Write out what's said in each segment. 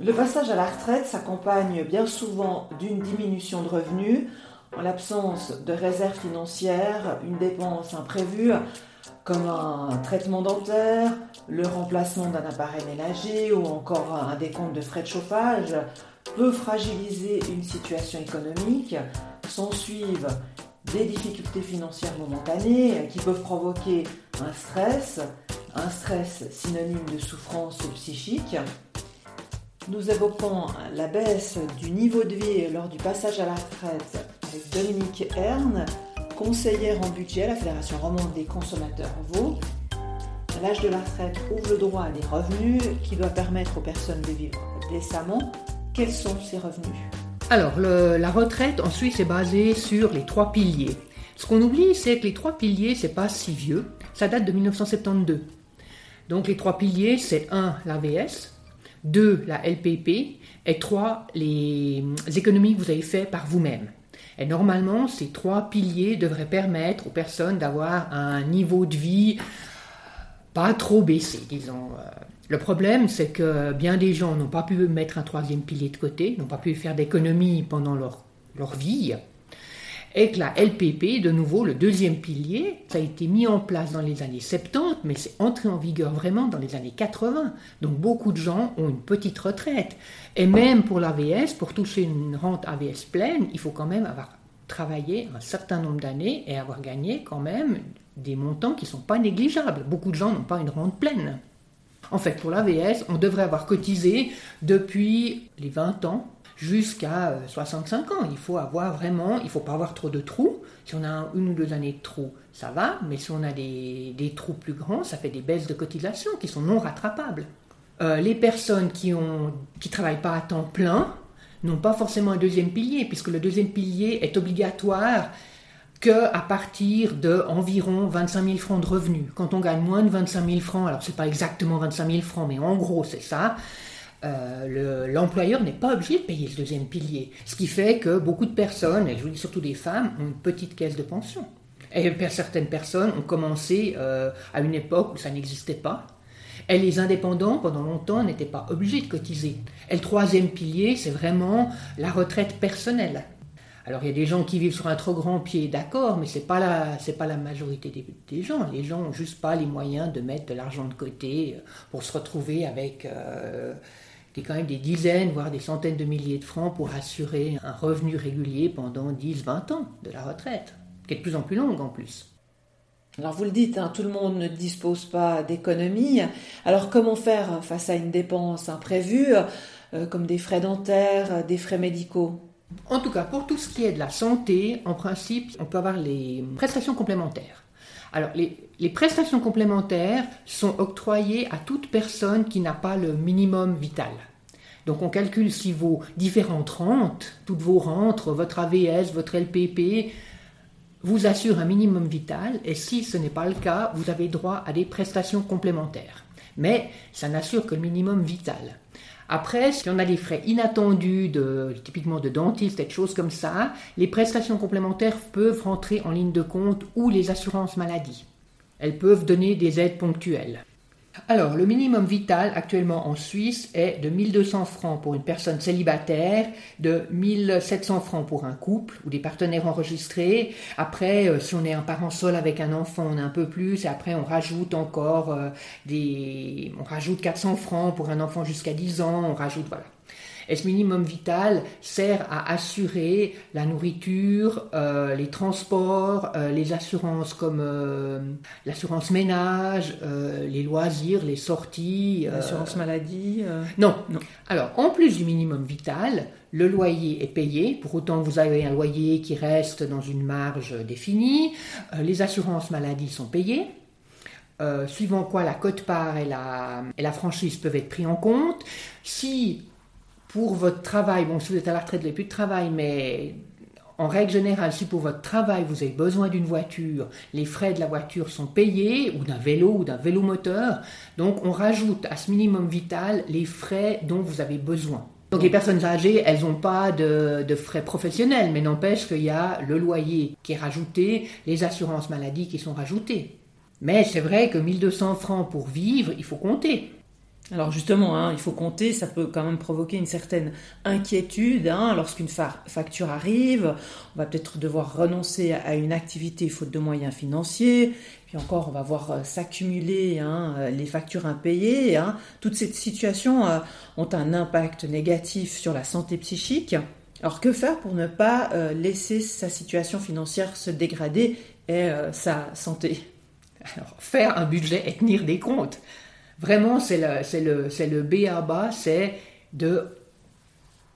Le passage à la retraite s'accompagne bien souvent d'une diminution de revenus, en l'absence de réserves financières, une dépense imprévue comme un traitement dentaire, le remplacement d'un appareil ménager ou encore un décompte de frais de chauffage peut fragiliser une situation économique. S'en suivent des difficultés financières momentanées qui peuvent provoquer un stress, un stress synonyme de souffrance psychique. Nous évoquons la baisse du niveau de vie lors du passage à la retraite avec Dominique Hern, conseillère en budget à la Fédération romande des consommateurs Vaud. L'âge de la retraite ouvre le droit à des revenus qui doivent permettre aux personnes de vivre décemment. Quels sont ces revenus? Alors, la retraite en Suisse est basée sur les trois piliers. Ce qu'on oublie, c'est que les trois piliers, c'est pas si vieux. Ça date de 1972. Donc les trois piliers, c'est 1, l'AVS, 2, la LPP, et 3, les économies que vous avez faites par vous-même. Et normalement, ces trois piliers devraient permettre aux personnes d'avoir un niveau de vie pas trop baissé, disons. Le problème, c'est que bien des gens n'ont pas pu mettre un troisième pilier de côté, n'ont pas pu faire d'économies pendant leur, leur vie, que la LPP, de nouveau, le deuxième pilier, ça a été mis en place dans les années 70, mais c'est entré en vigueur vraiment dans les années 80. Donc beaucoup de gens ont une petite retraite. Et même pour l'AVS, pour toucher une rente AVS pleine, il faut quand même avoir travaillé un certain nombre d'années et avoir gagné quand même des montants qui ne sont pas négligeables. Beaucoup de gens n'ont pas une rente pleine. En fait, pour l'AVS, on devrait avoir cotisé depuis les 20 ans jusqu'à 65 euh, ans. Il faut avoir vraiment, il faut pas avoir trop de trous. Si on a une ou deux années de trous, ça va, mais si on a des, trous plus grands, ça fait des baisses de cotisation qui sont non rattrapables. Euh, les personnes qui ne qui travaillent pas à temps plein n'ont pas forcément un deuxième pilier, puisque le deuxième pilier est obligatoire que à partir de environ 25 000 francs de revenus. Quand on gagne moins de 25 000 francs, alors c'est pas exactement 25 000 francs, mais en gros c'est ça, euh, l'employeur n'est pas obligé de payer le deuxième pilier. Ce qui fait que beaucoup de personnes, et je vous dis surtout des femmes, ont une petite caisse de pension. Et certaines personnes ont commencé euh, à une époque où ça n'existait pas. Et les indépendants, pendant longtemps, n'étaient pas obligés de cotiser. Et le troisième pilier, c'est vraiment la retraite personnelle. Alors il y a des gens qui vivent sur un trop grand pied, d'accord, mais la c'est pas la majorité des, gens. Les gens n'ont juste pas les moyens de mettre de l'argent de côté euh, pour se retrouver avec quand même des dizaines, voire des centaines de milliers de francs pour assurer un revenu régulier pendant 10-20 ans de la retraite, qui est de plus en plus longue en plus. Alors vous le dites, hein, tout le monde ne dispose pas d'économie. Alors comment faire face à une dépense imprévue, euh, comme des frais dentaires, des frais médicaux? En tout cas, pour tout ce qui est de la santé, en principe, on peut avoir les prestations complémentaires. Alors, les, prestations complémentaires sont octroyées à toute personne qui n'a pas le minimum vital. Donc, on calcule si vos différentes rentes, toutes vos rentes, votre AVS, votre LPP, vous assurent un minimum vital, et si ce n'est pas le cas, vous avez droit à des prestations complémentaires. Mais ça n'assure que le minimum vital. Après, si on a des frais inattendus, de, typiquement de dentiste, des choses comme ça, les prestations complémentaires peuvent rentrer en ligne de compte ou les assurances maladie. Elles peuvent donner des aides ponctuelles. Alors, le minimum vital actuellement en Suisse est de 1200 francs pour une personne célibataire, de 1700 francs pour un couple ou des partenaires enregistrés. Après, euh, si on est un parent seul avec un enfant, on a un peu plus. Et après, on rajoute encore euh, des, on rajoute 400 francs pour un enfant jusqu'à 10 ans. On rajoute, voilà. Et ce minimum vital sert à assurer la nourriture, euh, les transports, euh, les assurances comme euh, l'assurance ménage, les loisirs, les sorties. L'assurance maladie non. non. Alors, en plus du minimum vital, le loyer est payé, pour autant vous avez un loyer qui reste dans une marge définie. les assurances maladie sont payées. suivant quoi la cote-part et la, et la franchise peuvent être pris en compte. Si pour votre travail, bon, si vous êtes à la retraite, vous n'avez plus de travail, mais en règle générale, si pour votre travail vous avez besoin d'une voiture, les frais de la voiture sont payés, ou d'un vélo, ou d'un vélo moteur, donc on rajoute à ce minimum vital les frais dont vous avez besoin. Donc les personnes âgées, elles n'ont pas de, frais professionnels, mais n'empêche qu'il y a le loyer qui est rajouté, les assurances maladie qui sont rajoutées. Mais c'est vrai que 1200 francs pour vivre, il faut compter. Alors justement, hein, il faut compter, ça peut quand même provoquer une certaine inquiétude hein, lorsqu'une facture arrive. On va peut-être devoir renoncer à une activité faute de moyens financiers. Puis encore, on va voir euh, s'accumuler hein, euh, les factures impayées. Toutes ces situations euh, ont un impact négatif sur la santé psychique. Alors que faire pour ne pas laisser sa situation financière se dégrader et sa santé? Alors faire un budget et tenir des comptes. Vraiment, c'est le, B à bas, c'est de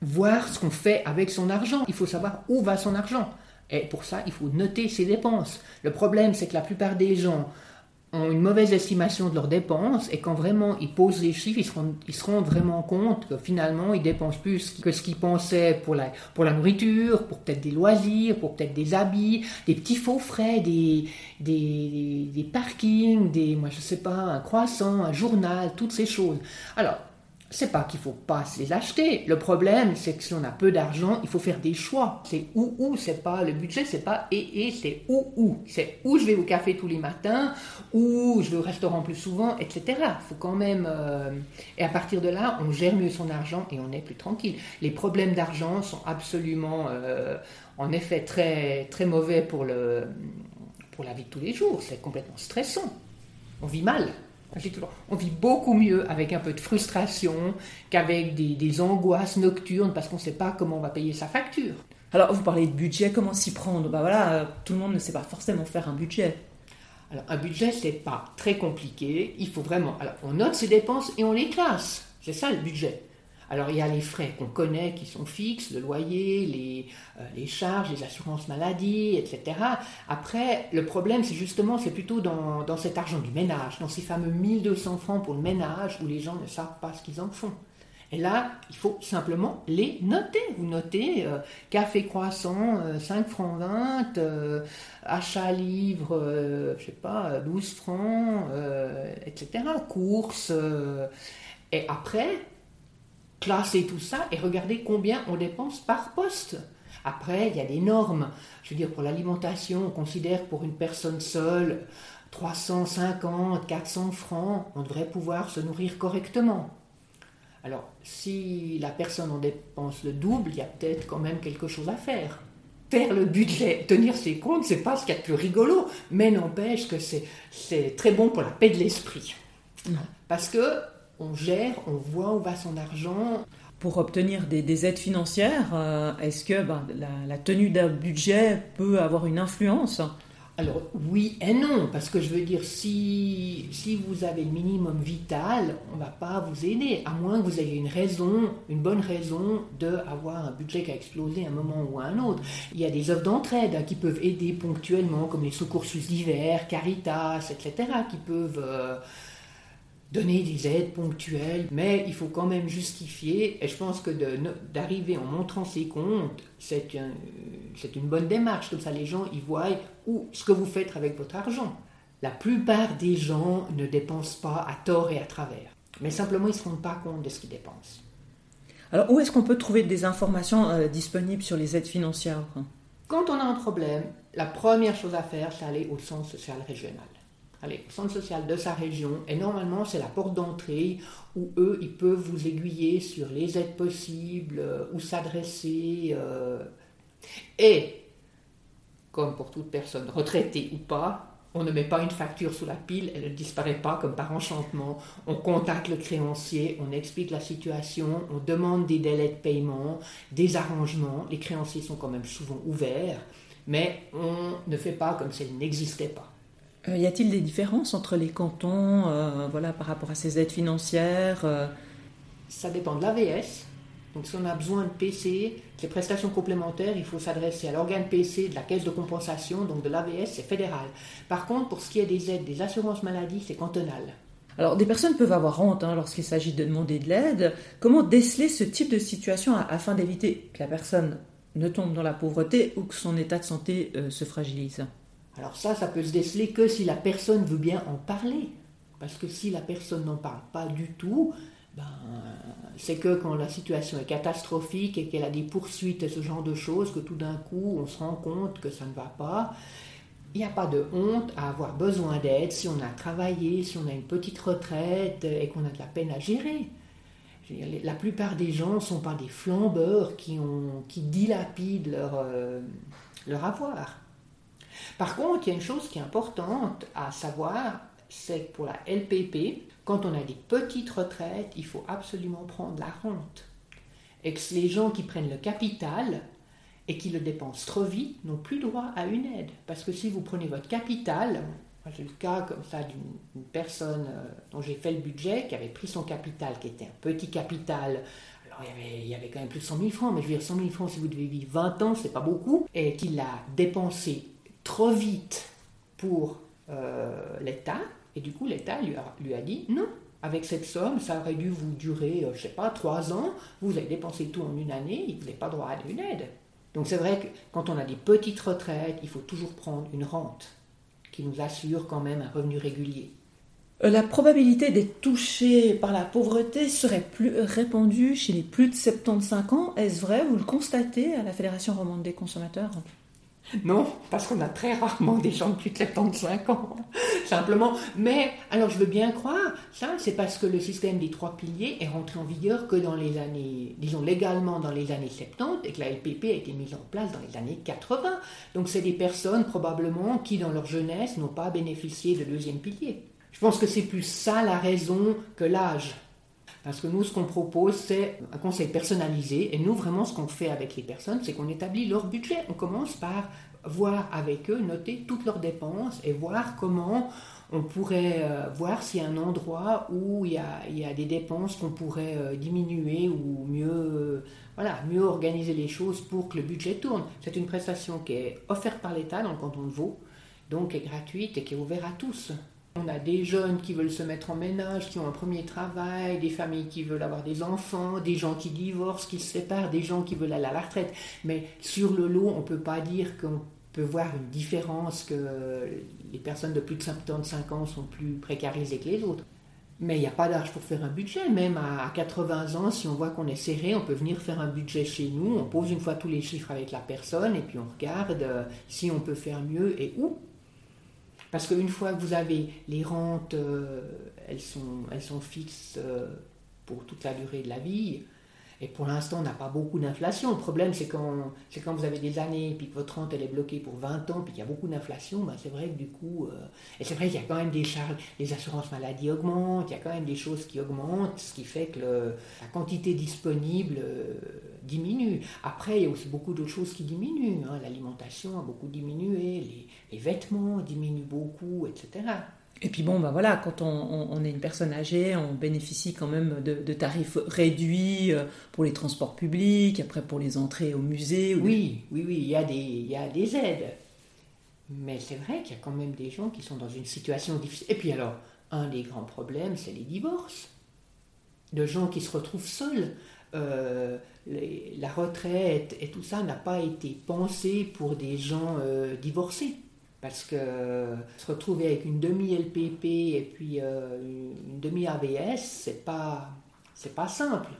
voir ce qu'on fait avec son argent. Il faut savoir où va son argent. Et pour ça, il faut noter ses dépenses. Le problème, c'est que la plupart des gens ont une mauvaise estimation de leurs dépenses et quand vraiment ils posent les chiffres, ils se rendent, ils se vraiment compte que finalement ils dépensent plus que ce qu'ils pensaient pour la, pour la nourriture, pour peut-être des loisirs, pour peut-être des habits, des petits faux frais, des, des, des parkings, des, moi je sais pas, un croissant, un journal, toutes ces choses. Alors, c'est pas qu'il faut pas se les acheter. Le problème, c'est que si on a peu d'argent, il faut faire des choix. C'est où où, c'est pas le budget, c'est pas et et, c'est où où. C'est où je vais au café tous les matins, où je vais au restaurant plus souvent, etc. Faut quand même. Euh, et à partir de là, on gère mieux son argent et on est plus tranquille. Les problèmes d'argent sont absolument, euh, en effet, très très mauvais pour le pour la vie de tous les jours. C'est complètement stressant. On vit mal. On vit beaucoup mieux avec un peu de frustration qu'avec des, angoisses nocturnes parce qu'on ne sait pas comment on va payer sa facture. Alors, vous parlez de budget, comment s'y prendre? Bah voilà, euh, tout le monde ne sait pas forcément faire un budget. Alors, un budget, c'est pas très compliqué. Il faut vraiment. Alors, on note ses dépenses et on les classe. C'est ça le budget. Alors il y a les frais qu'on connaît qui sont fixes, le loyer, les, euh, les, charges, les assurances maladie, etc. Après, le problème, c'est justement, c'est plutôt dans, dans, cet argent du ménage, dans ces fameux 1200 francs pour le ménage où les gens ne savent pas ce qu'ils en font. Et là, il faut simplement les noter. Vous notez euh, café croissant, 5 euh, francs 20, achat livre, je sais pas, 12 francs, etc. Courses. et après, classer tout ça et regarder combien on dépense par poste. Après, il y a des normes. Je veux dire, pour l'alimentation, on considère pour une personne seule 350, 400 francs, on devrait pouvoir se nourrir correctement. Alors, si la personne en dépense le double, il y a peut-être quand même quelque chose à faire. Faire le budget, tenir ses comptes, c'est pas ce qu'il y a de plus rigolo, mais n'empêche que c'est très bon pour la paix de l'esprit. Parce que on gère, on voit où va son argent. Pour obtenir des, aides financières, euh, est-ce que ben, la, tenue d'un budget peut avoir une influence? Alors oui et non, parce que je veux dire, si, si vous avez le minimum vital, on ne va pas vous aider, à moins que vous ayez une raison, une bonne raison d'avoir un budget qui a explosé à un moment ou à un autre. Il y a des œuvres d'entraide hein, qui peuvent aider ponctuellement, comme les secours d'hiver, Caritas, etc., qui peuvent... Euh, donner des aides ponctuelles, mais il faut quand même justifier, et je pense que d'arriver en montrant ses comptes, c'est une bonne démarche, comme ça les gens y voient où, ce que vous faites avec votre argent. La plupart des gens ne dépensent pas à tort et à travers, mais simplement ils ne se rendent pas compte de ce qu'ils dépensent. Alors où est-ce qu'on peut trouver des informations euh, disponibles sur les aides financières Quand on a un problème, la première chose à faire, c'est aller au centre social régional allez, centre social de sa région, et normalement c'est la porte d'entrée où eux, ils peuvent vous aiguiller sur les aides possibles, euh, où s'adresser. Euh. Et, comme pour toute personne retraitée ou pas, on ne met pas une facture sous la pile, elle ne disparaît pas comme par enchantement. On contacte le créancier, on explique la situation, on demande des délais de paiement, des arrangements. Les créanciers sont quand même souvent ouverts, mais on ne fait pas comme s'ils n'existaient pas. Euh, y a-t-il des différences entre les cantons euh, voilà, par rapport à ces aides financières euh? Ça dépend de l'AVS. Donc si on a besoin de PC, les prestations complémentaires, il faut s'adresser à l'organe PC de la caisse de compensation, donc de l'AVS, c'est fédéral. Par contre, pour ce qui est des aides des assurances maladie, c'est cantonal. Alors, des personnes peuvent avoir honte hein, lorsqu'il s'agit de demander de l'aide. Comment déceler ce type de situation afin d'éviter que la personne ne tombe dans la pauvreté ou que son état de santé se fragilise? Alors ça, ça peut se déceler que si la personne veut bien en parler. Parce que si la personne n'en parle pas du tout, ben, c'est que quand la situation est catastrophique et qu'elle a des poursuites et ce genre de choses, que tout d'un coup on se rend compte que ça ne va pas. Il n'y a pas de honte à avoir besoin d'aide si on a travaillé, si on a une petite retraite et qu'on a de la peine à gérer. La plupart des gens sont pas des flambeurs qui, dilapident leur, euh, leur avoir. Par contre, il y a une chose qui est importante à savoir, c'est que pour la LPP, quand on a des petites retraites, il faut absolument prendre la rente. Et que les gens qui prennent le capital et qui le dépensent trop vite n'ont plus droit à une aide. Parce que si vous prenez votre capital, j'ai le cas comme ça d'une personne euh, dont j'ai fait le budget, qui avait pris son capital, qui était un petit capital. Alors il y, avait, quand même plus de 100 000 francs, mais je veux dire 100 000 francs si vous devez vivre 20 ans, c'est pas beaucoup. Et qu'il a dépensé trop vite pour euh, l'État. Et du coup, l'État lui a, dit non, avec cette somme, ça aurait dû vous durer, euh, je sais pas, trois ans. Vous avez dépensé tout en une année, il n'avez pas droit à une aide. Donc c'est vrai que quand on a des petites retraites, il faut toujours prendre une rente qui nous assure quand même un revenu régulier. Euh, la probabilité d'être touché par la pauvreté serait plus répandue chez les plus de 75 ans. Est-ce vrai? Vous le constatez à la Fédération romande des consommateurs? Non, parce qu'on a très rarement des gens de plus de 75 ans, simplement. Mais, alors je veux bien croire, ça, c'est parce que le système des trois piliers est rentré en vigueur que dans les années, disons légalement dans les années 70, et que la LPP a été mise en place dans les années 80. Donc c'est des personnes probablement qui, dans leur jeunesse, n'ont pas bénéficié de deuxième pilier. Je pense que c'est plus ça la raison que l'âge. Parce que nous, ce qu'on propose, c'est un conseil personnalisé. Et nous, vraiment, ce qu'on fait avec les personnes, c'est qu'on établit leur budget. On commence par voir avec eux, noter toutes leurs dépenses et voir comment on pourrait euh, voir s'il y a un endroit où il y a, des dépenses qu'on pourrait euh, diminuer ou mieux, voilà, mieux organiser les choses pour que le budget tourne. C'est une prestation qui est offerte par l'État dans le canton de Vaud, donc est gratuite et qui est ouverte à tous. On a des jeunes qui veulent se mettre en ménage, qui ont un premier travail, des familles qui veulent avoir des enfants, des gens qui divorcent, qui se séparent, des gens qui veulent aller à la retraite. Mais sur le lot, on ne peut pas dire qu'on peut voir une différence, que les personnes de plus de 75 ans sont plus précarisées que les autres. Mais il n'y a pas d'âge pour faire un budget. Même à 80 ans, si on voit qu'on est serré, on peut venir faire un budget chez nous. On pose une fois tous les chiffres avec la personne et puis on regarde euh, si on peut faire mieux et où. Parce qu'une fois que vous avez les rentes, euh, elles, sont, elles sont fixes euh, pour toute la durée de la vie. Et pour l'instant, on n'a pas beaucoup d'inflation. Le problème, c'est quand, c'est quand vous avez des années, puis que votre rente elle est bloquée pour 20 ans, puis qu'il y a beaucoup d'inflation, ben c'est vrai que du coup, euh, et c'est vrai qu'il y a quand même des charges, les assurances maladie augmentent, il y a quand même des choses qui augmentent, ce qui fait que la quantité disponible euh, diminue. Après, il y a aussi beaucoup d'autres choses qui diminuent. Hein. L'alimentation a beaucoup diminué, les, les vêtements diminuent beaucoup, etc. Et puis bon, bah voilà, quand on, est une personne âgée, on bénéficie quand même de, tarifs réduits euh, pour les transports publics, après pour les entrées au musée. Oui, oui, oui, il y, a des, aides. Mais c'est vrai qu'il y a quand même des gens qui sont dans une situation difficile. Et puis alors, un des grands problèmes, c'est les divorces. De gens qui se retrouvent seuls. Euh, la retraite et tout ça n'a pas été pensé pour des gens euh, divorcés. Parce que se retrouver avec une demi-LPP et puis euh, une demi-AVS, c'est pas, pas simple.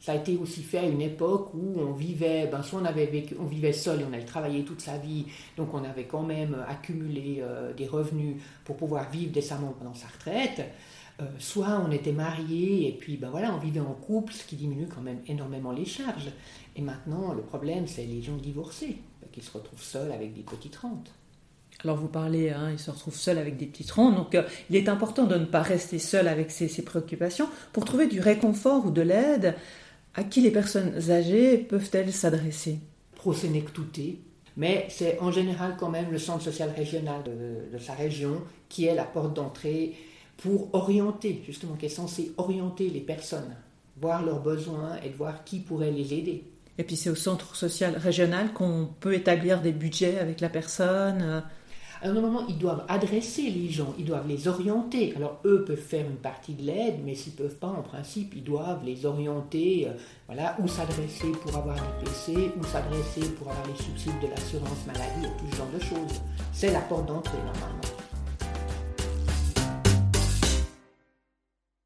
Ça a été aussi fait à une époque où on vivait, ben soit on, avait on vivait seul et on avait travaillé toute sa vie, donc on avait quand même accumulé euh, des revenus pour pouvoir vivre décemment pendant sa retraite. Euh, soit on était marié et puis ben voilà, on vivait en couple, ce qui diminue quand même énormément les charges. Et maintenant, le problème, c'est les gens divorcés, qui se retrouvent seuls avec des petites rentes. Alors vous parlez, hein, il se retrouve seul avec des petits troncs, donc euh, il est important de ne pas rester seul avec ses, préoccupations. Pour trouver du réconfort ou de l'aide, à qui les personnes âgées peuvent-elles s'adresser? Prosénectouté, mais c'est en général quand même le centre social régional de, sa région qui est la porte d'entrée pour orienter, justement, qui est censé orienter les personnes, voir leurs besoins et de voir qui pourrait les aider. Et puis c'est au centre social régional qu'on peut établir des budgets avec la personne euh, à un moment, ils doivent adresser les gens, ils doivent les orienter. Alors, eux peuvent faire une partie de l'aide, mais s'ils ne peuvent pas, en principe, ils doivent les orienter, euh, voilà, où s'adresser pour avoir du PC, où s'adresser pour avoir les subsides de l'assurance maladie et tout ce genre de choses. C'est la porte d'entrée, normalement.